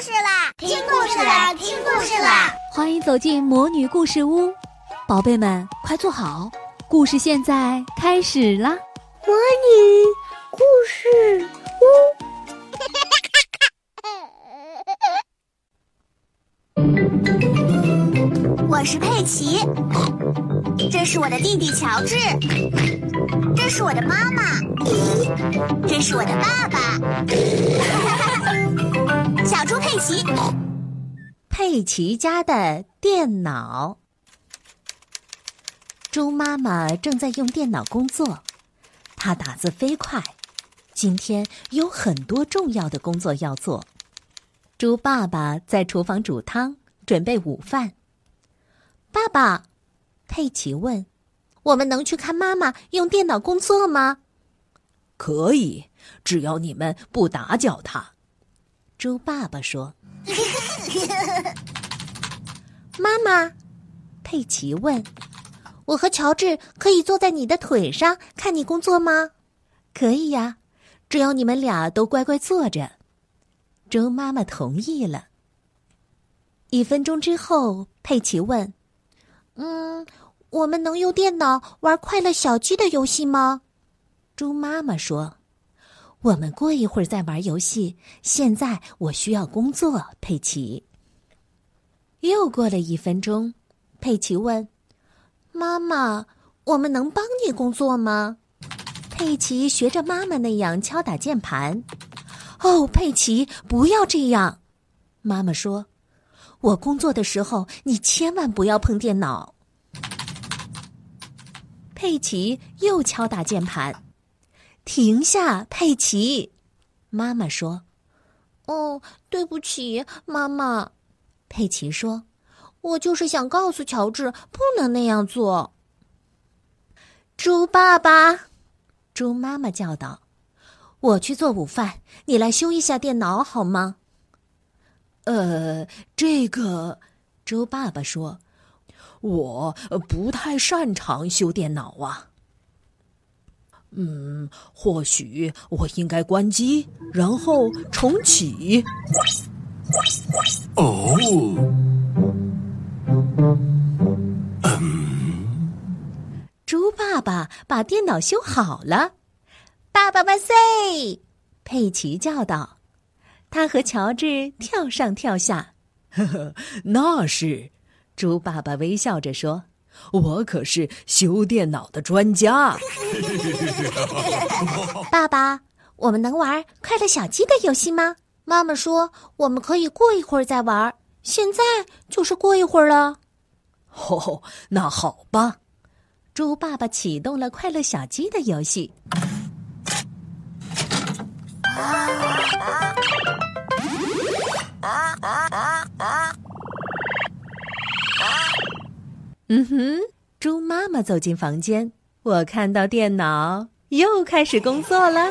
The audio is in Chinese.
事啦！听故事啦！听故事啦！欢迎走进魔女故事屋，宝贝们快坐好，故事现在开始啦！魔女故事屋，我是佩奇，这是我的弟弟乔治，这是我的妈妈，这是我的爸爸，小猪佩奇。佩奇家的电脑，猪妈妈正在用电脑工作，她打字飞快。今天有很多重要的工作要做。猪爸爸在厨房煮汤，准备午饭。爸爸，佩奇问：“我们能去看妈妈用电脑工作吗？”“可以，只要你们不打搅他。”猪爸爸说。妈妈，佩奇问：“我和乔治可以坐在你的腿上看你工作吗？”“可以呀，只要你们俩都乖乖坐着。”猪妈妈同意了。一分钟之后，佩奇问：“嗯，我们能用电脑玩快乐小鸡的游戏吗？”猪妈妈说。我们过一会儿再玩游戏。现在我需要工作，佩奇。又过了一分钟，佩奇问：“妈妈，我们能帮你工作吗？”佩奇学着妈妈那样敲打键盘。“哦，佩奇，不要这样！”妈妈说，“我工作的时候，你千万不要碰电脑。”佩奇又敲打键盘。停下，佩奇！妈妈说：“哦，对不起，妈妈。”佩奇说：“我就是想告诉乔治，不能那样做。”猪爸爸，猪妈妈叫道：“我去做午饭，你来修一下电脑好吗？”呃，这个，猪爸爸说：“我不太擅长修电脑啊。”嗯，或许我应该关机，然后重启。哦，嗯，猪爸爸把电脑修好了，爸爸万岁！佩奇叫道。他和乔治跳上跳下。呵呵，那是，猪爸爸微笑着说。我可是修电脑的专家。爸爸，我们能玩快乐小鸡的游戏吗？妈妈说我们可以过一会儿再玩，现在就是过一会儿了。哦，那好吧。猪爸爸启动了快乐小鸡的游戏。嗯哼，猪妈妈走进房间，我看到电脑又开始工作了。